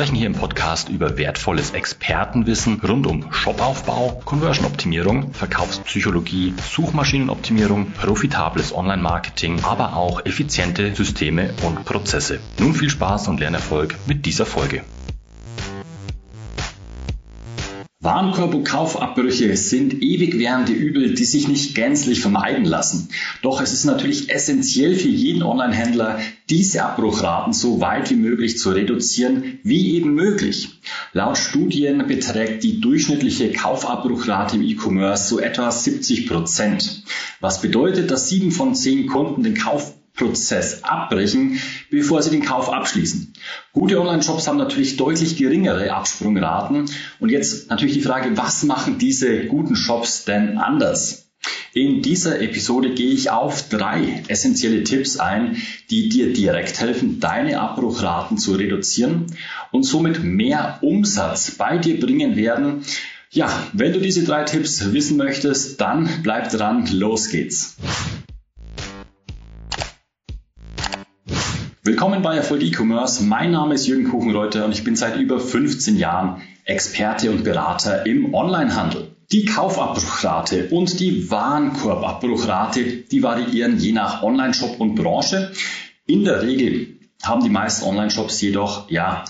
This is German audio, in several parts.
sprechen hier im Podcast über wertvolles Expertenwissen rund um Shopaufbau, Conversion-Optimierung, Verkaufspsychologie, Suchmaschinenoptimierung, profitables Online-Marketing, aber auch effiziente Systeme und Prozesse. Nun viel Spaß und Lernerfolg mit dieser Folge. Warenkorb- und Kaufabbrüche sind ewig währende Übel, die sich nicht gänzlich vermeiden lassen. Doch es ist natürlich essentiell für jeden Online-Händler, diese Abbruchraten so weit wie möglich zu reduzieren, wie eben möglich. Laut Studien beträgt die durchschnittliche Kaufabbruchrate im E-Commerce so etwa 70 Prozent. Was bedeutet, dass sieben von zehn Kunden den Kauf Prozess abbrechen, bevor sie den Kauf abschließen. Gute Online-Shops haben natürlich deutlich geringere Absprungraten. Und jetzt natürlich die Frage, was machen diese guten Shops denn anders? In dieser Episode gehe ich auf drei essentielle Tipps ein, die dir direkt helfen, deine Abbruchraten zu reduzieren und somit mehr Umsatz bei dir bringen werden. Ja, wenn du diese drei Tipps wissen möchtest, dann bleib dran, los geht's. Willkommen bei Erfolg E-Commerce. Mein Name ist Jürgen Kuchenreuter und ich bin seit über 15 Jahren Experte und Berater im Onlinehandel. Die Kaufabbruchrate und die Warenkorbabbruchrate, die variieren je nach Online-Shop und Branche. In der Regel haben die meisten Online-Shops jedoch, ja,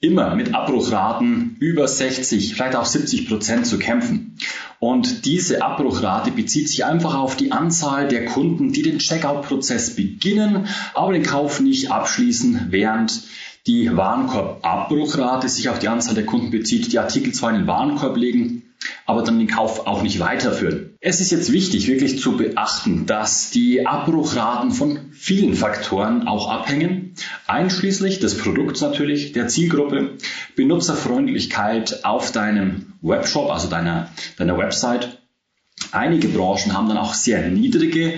immer mit Abbruchraten über 60, vielleicht auch 70 Prozent zu kämpfen. Und diese Abbruchrate bezieht sich einfach auf die Anzahl der Kunden, die den Checkout-Prozess beginnen, aber den Kauf nicht abschließen, während die Warenkorb-Abbruchrate sich auf die Anzahl der Kunden bezieht, die Artikel zwar in den Warenkorb legen, aber dann den Kauf auch nicht weiterführen. Es ist jetzt wichtig, wirklich zu beachten, dass die Abbruchraten von vielen Faktoren auch abhängen, einschließlich des Produkts natürlich, der Zielgruppe, Benutzerfreundlichkeit auf deinem Webshop, also deiner, deiner Website. Einige Branchen haben dann auch sehr niedrige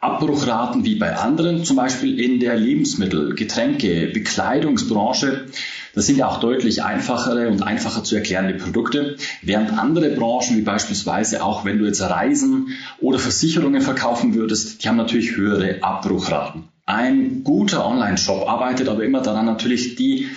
Abbruchraten wie bei anderen, zum Beispiel in der Lebensmittel-, Getränke-, Bekleidungsbranche. Das sind ja auch deutlich einfachere und einfacher zu erklärende Produkte, während andere Branchen, wie beispielsweise auch wenn du jetzt Reisen oder Versicherungen verkaufen würdest, die haben natürlich höhere Abbruchraten. Ein guter Online-Shop arbeitet aber immer daran, natürlich die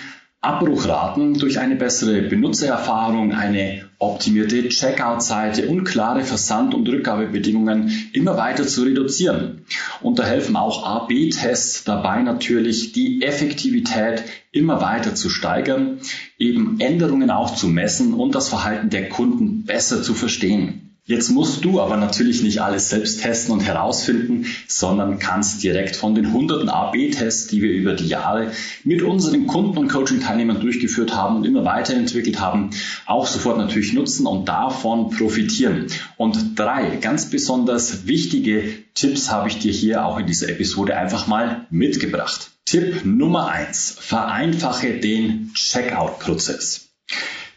Abbruchraten durch eine bessere Benutzererfahrung, eine optimierte Checkout-Seite und klare Versand- und Rückgabebedingungen immer weiter zu reduzieren. Und da helfen auch A-B-Tests dabei natürlich, die Effektivität immer weiter zu steigern, eben Änderungen auch zu messen und das Verhalten der Kunden besser zu verstehen. Jetzt musst du aber natürlich nicht alles selbst testen und herausfinden, sondern kannst direkt von den hunderten A-B-Tests, die wir über die Jahre mit unseren Kunden und Coaching-Teilnehmern durchgeführt haben und immer weiterentwickelt haben, auch sofort natürlich nutzen und davon profitieren. Und drei ganz besonders wichtige Tipps habe ich dir hier auch in dieser Episode einfach mal mitgebracht. Tipp Nummer eins: Vereinfache den Checkout-Prozess.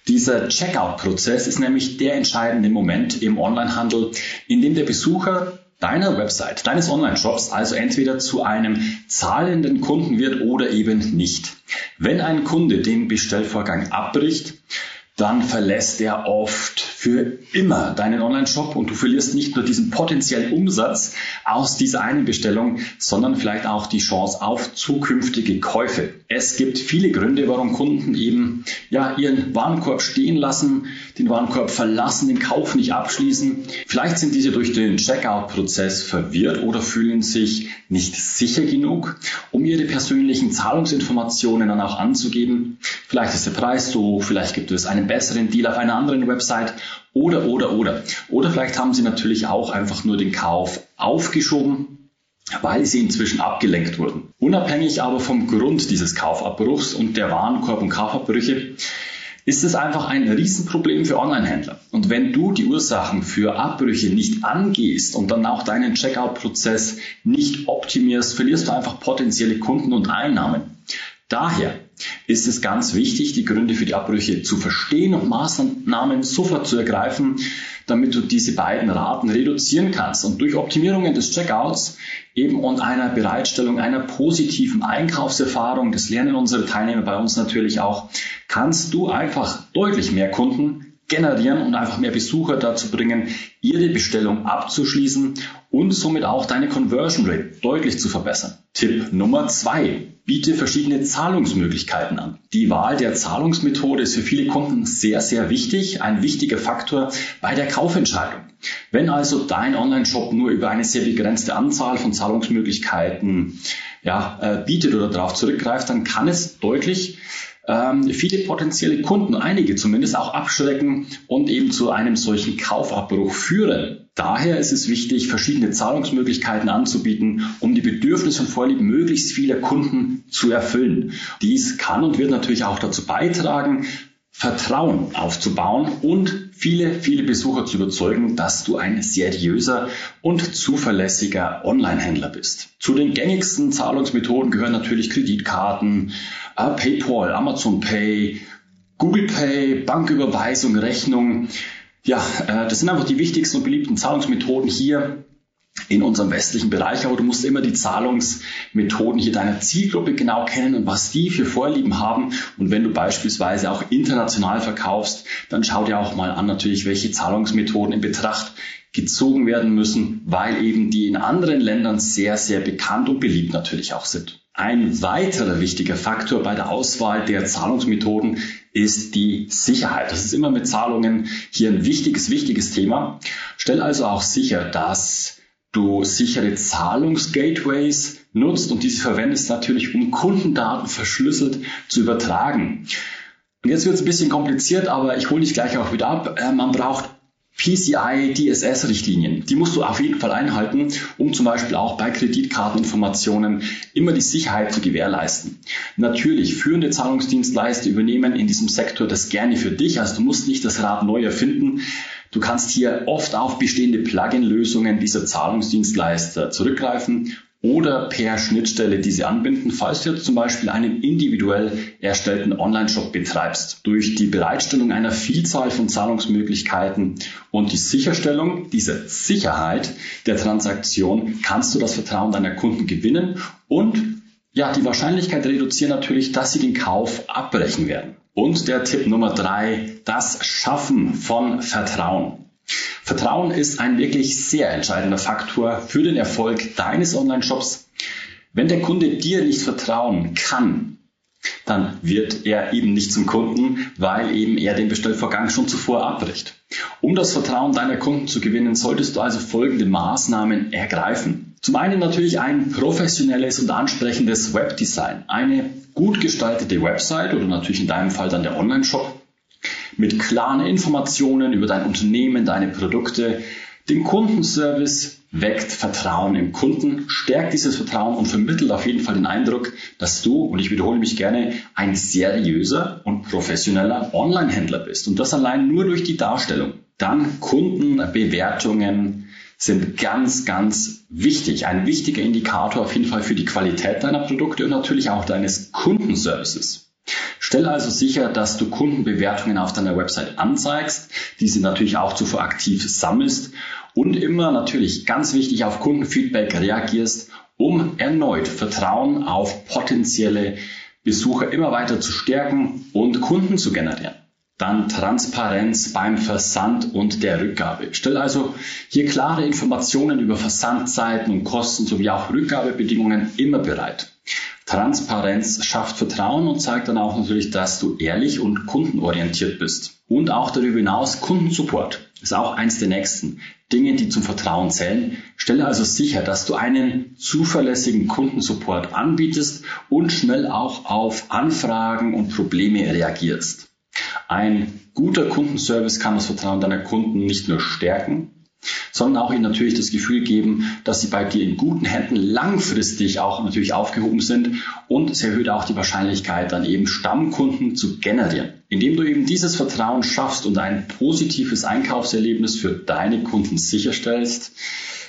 Dieser Checkout-Prozess ist nämlich der entscheidende Moment im Onlinehandel, in dem der Besucher deiner Website, deines Online-Shops also entweder zu einem zahlenden Kunden wird oder eben nicht. Wenn ein Kunde den Bestellvorgang abbricht, dann verlässt er oft für immer deinen Online-Shop und du verlierst nicht nur diesen potenziellen Umsatz aus dieser einen Bestellung, sondern vielleicht auch die Chance auf zukünftige Käufe. Es gibt viele Gründe, warum Kunden eben ja ihren Warenkorb stehen lassen, den Warenkorb verlassen, den Kauf nicht abschließen. Vielleicht sind diese durch den Checkout-Prozess verwirrt oder fühlen sich nicht sicher genug, um ihre persönlichen Zahlungsinformationen dann auch anzugeben. Vielleicht ist der Preis so, vielleicht gibt es einen besseren Deal auf einer anderen Website oder, oder, oder. Oder vielleicht haben Sie natürlich auch einfach nur den Kauf aufgeschoben, weil Sie inzwischen abgelenkt wurden. Unabhängig aber vom Grund dieses Kaufabbruchs und der Warenkorb- und Kaufabbrüche ist es einfach ein Riesenproblem für Online-Händler. Und wenn du die Ursachen für Abbrüche nicht angehst und dann auch deinen Checkout-Prozess nicht optimierst, verlierst du einfach potenzielle Kunden und Einnahmen. Daher ist es ganz wichtig, die Gründe für die Abbrüche zu verstehen und Maßnahmen sofort zu ergreifen, damit du diese beiden Raten reduzieren kannst. Und durch Optimierungen des Checkouts eben und einer Bereitstellung einer positiven Einkaufserfahrung, das lernen unsere Teilnehmer bei uns natürlich auch, kannst du einfach deutlich mehr Kunden generieren und einfach mehr Besucher dazu bringen, ihre Bestellung abzuschließen und somit auch deine Conversion Rate deutlich zu verbessern. Tipp Nummer zwei. Biete verschiedene Zahlungsmöglichkeiten an. Die Wahl der Zahlungsmethode ist für viele Kunden sehr, sehr wichtig, ein wichtiger Faktor bei der Kaufentscheidung. Wenn also dein Online-Shop nur über eine sehr begrenzte Anzahl von Zahlungsmöglichkeiten ja, äh, bietet oder darauf zurückgreift, dann kann es deutlich ähm, viele potenzielle Kunden, einige zumindest, auch abschrecken und eben zu einem solchen Kaufabbruch führen. Daher ist es wichtig, verschiedene Zahlungsmöglichkeiten anzubieten, um die Bedürfnisse und Vorlieben möglichst vieler Kunden zu erfüllen. Dies kann und wird natürlich auch dazu beitragen, Vertrauen aufzubauen und viele, viele Besucher zu überzeugen, dass du ein seriöser und zuverlässiger Online-Händler bist. Zu den gängigsten Zahlungsmethoden gehören natürlich Kreditkarten, äh, PayPal, Amazon Pay, Google Pay, Banküberweisung, Rechnung. Ja, äh, das sind einfach die wichtigsten und beliebten Zahlungsmethoden hier in unserem westlichen Bereich, aber du musst immer die Zahlungsmethoden hier deiner Zielgruppe genau kennen und was die für Vorlieben haben. Und wenn du beispielsweise auch international verkaufst, dann schau dir auch mal an natürlich, welche Zahlungsmethoden in Betracht gezogen werden müssen, weil eben die in anderen Ländern sehr, sehr bekannt und beliebt natürlich auch sind. Ein weiterer wichtiger Faktor bei der Auswahl der Zahlungsmethoden ist die Sicherheit. Das ist immer mit Zahlungen hier ein wichtiges, wichtiges Thema. Stell also auch sicher, dass du sichere Zahlungsgateways nutzt und diese verwendest natürlich, um Kundendaten verschlüsselt zu übertragen. Und jetzt wird es ein bisschen kompliziert, aber ich hole dich gleich auch wieder ab. Äh, man braucht PCI DSS-Richtlinien. Die musst du auf jeden Fall einhalten, um zum Beispiel auch bei Kreditkarteninformationen immer die Sicherheit zu gewährleisten. Natürlich, führende Zahlungsdienstleister übernehmen in diesem Sektor das gerne für dich. Also du musst nicht das Rad neu erfinden. Du kannst hier oft auf bestehende Plugin-Lösungen dieser Zahlungsdienstleister zurückgreifen oder per Schnittstelle diese anbinden, falls du jetzt zum Beispiel einen individuell erstellten Online-Shop betreibst. Durch die Bereitstellung einer Vielzahl von Zahlungsmöglichkeiten und die Sicherstellung dieser Sicherheit der Transaktion kannst du das Vertrauen deiner Kunden gewinnen und ja, die Wahrscheinlichkeit reduzieren natürlich, dass sie den Kauf abbrechen werden. Und der Tipp Nummer drei, das Schaffen von Vertrauen. Vertrauen ist ein wirklich sehr entscheidender Faktor für den Erfolg deines Online-Shops. Wenn der Kunde dir nicht vertrauen kann, dann wird er eben nicht zum Kunden, weil eben er den Bestellvorgang schon zuvor abbricht. Um das Vertrauen deiner Kunden zu gewinnen, solltest du also folgende Maßnahmen ergreifen. Zum einen natürlich ein professionelles und ansprechendes Webdesign, eine gut gestaltete Website oder natürlich in deinem Fall dann der Online-Shop mit klaren Informationen über dein Unternehmen, deine Produkte. Den Kundenservice weckt Vertrauen im Kunden, stärkt dieses Vertrauen und vermittelt auf jeden Fall den Eindruck, dass du, und ich wiederhole mich gerne, ein seriöser und professioneller Online-Händler bist. Und das allein nur durch die Darstellung. Dann Kundenbewertungen sind ganz, ganz wichtig. Ein wichtiger Indikator auf jeden Fall für die Qualität deiner Produkte und natürlich auch deines Kundenservices. Stelle also sicher, dass du Kundenbewertungen auf deiner Website anzeigst, diese natürlich auch zuvor aktiv sammelst und immer natürlich ganz wichtig auf Kundenfeedback reagierst, um erneut Vertrauen auf potenzielle Besucher immer weiter zu stärken und Kunden zu generieren. Dann Transparenz beim Versand und der Rückgabe. Stell also hier klare Informationen über Versandzeiten und Kosten sowie auch Rückgabebedingungen immer bereit. Transparenz schafft Vertrauen und zeigt dann auch natürlich, dass du ehrlich und kundenorientiert bist. Und auch darüber hinaus Kundensupport ist auch eins der nächsten Dinge, die zum Vertrauen zählen. Stelle also sicher, dass du einen zuverlässigen Kundensupport anbietest und schnell auch auf Anfragen und Probleme reagierst. Ein guter Kundenservice kann das Vertrauen deiner Kunden nicht nur stärken, sondern auch ihnen natürlich das Gefühl geben, dass sie bei dir in guten Händen langfristig auch natürlich aufgehoben sind und es erhöht auch die Wahrscheinlichkeit, dann eben Stammkunden zu generieren. Indem du eben dieses Vertrauen schaffst und ein positives Einkaufserlebnis für deine Kunden sicherstellst,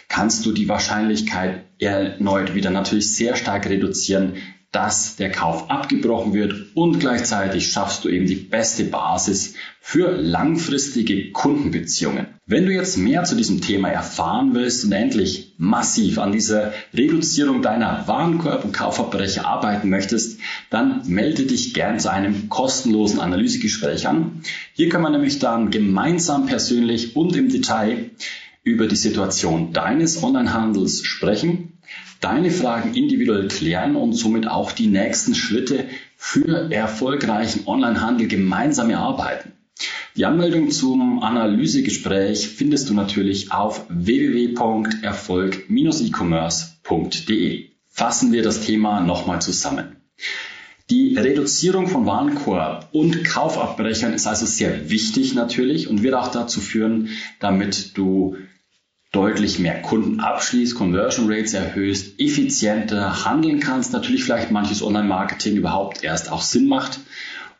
kannst du die Wahrscheinlichkeit erneut wieder natürlich sehr stark reduzieren, dass der Kauf abgebrochen wird und gleichzeitig schaffst du eben die beste Basis für langfristige Kundenbeziehungen. Wenn du jetzt mehr zu diesem Thema erfahren willst und endlich massiv an dieser Reduzierung deiner Warenkorb- und Kaufabbrecher arbeiten möchtest, dann melde dich gern zu einem kostenlosen Analysegespräch an. Hier kann man nämlich dann gemeinsam persönlich und im Detail über die Situation deines Onlinehandels sprechen deine Fragen individuell klären und somit auch die nächsten Schritte für erfolgreichen Onlinehandel gemeinsam erarbeiten. Die Anmeldung zum Analysegespräch findest du natürlich auf www.erfolg-e-commerce.de. Fassen wir das Thema nochmal zusammen. Die Reduzierung von Warenkorb und Kaufabbrechern ist also sehr wichtig natürlich und wird auch dazu führen, damit du deutlich mehr Kunden abschließt, Conversion Rates erhöhst, effizienter handeln kannst, natürlich vielleicht manches Online-Marketing überhaupt erst auch Sinn macht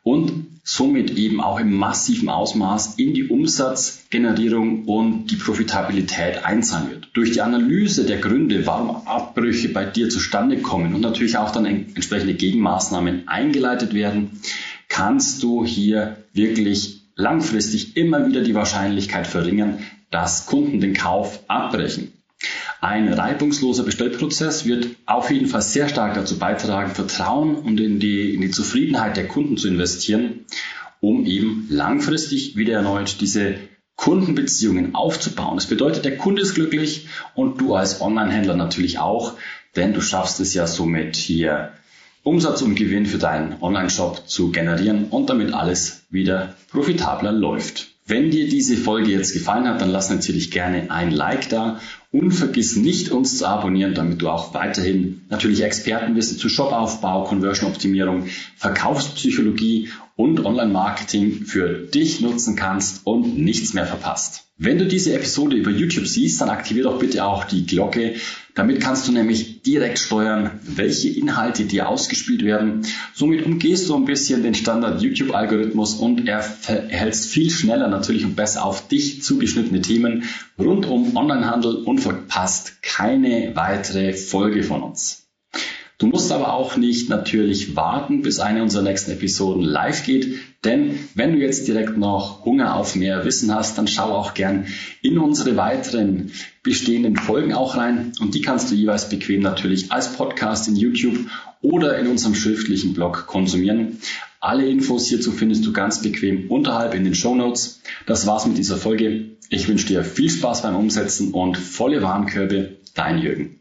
und somit eben auch im massiven Ausmaß in die Umsatzgenerierung und die Profitabilität einzahlen wird. Durch die Analyse der Gründe, warum Abbrüche bei dir zustande kommen und natürlich auch dann entsprechende Gegenmaßnahmen eingeleitet werden, kannst du hier wirklich langfristig immer wieder die Wahrscheinlichkeit verringern, dass Kunden den Kauf abbrechen. Ein reibungsloser Bestellprozess wird auf jeden Fall sehr stark dazu beitragen, Vertrauen und in die, in die Zufriedenheit der Kunden zu investieren, um eben langfristig wieder erneut diese Kundenbeziehungen aufzubauen. Das bedeutet, der Kunde ist glücklich und du als Online-Händler natürlich auch, denn du schaffst es ja somit hier Umsatz und Gewinn für deinen Online-Shop zu generieren und damit alles wieder profitabler läuft. Wenn dir diese Folge jetzt gefallen hat, dann lass natürlich gerne ein Like da und vergiss nicht, uns zu abonnieren, damit du auch weiterhin natürlich Expertenwissen zu Shopaufbau, Conversion-Optimierung, Verkaufspsychologie und Online-Marketing für dich nutzen kannst und nichts mehr verpasst. Wenn du diese Episode über YouTube siehst, dann aktiviere doch bitte auch die Glocke. Damit kannst du nämlich direkt steuern, welche Inhalte dir ausgespielt werden. Somit umgehst du ein bisschen den Standard YouTube-Algorithmus und erhältst viel schneller natürlich und besser auf dich zugeschnittene Themen rund um Onlinehandel und verpasst keine weitere Folge von uns. Du musst aber auch nicht natürlich warten, bis eine unserer nächsten Episoden live geht, denn wenn du jetzt direkt noch Hunger auf mehr Wissen hast, dann schau auch gern in unsere weiteren bestehenden Folgen auch rein und die kannst du jeweils bequem natürlich als Podcast in YouTube oder in unserem schriftlichen Blog konsumieren. Alle Infos hierzu findest du ganz bequem unterhalb in den Show Notes. Das war's mit dieser Folge. Ich wünsche dir viel Spaß beim Umsetzen und volle Warenkörbe. Dein Jürgen.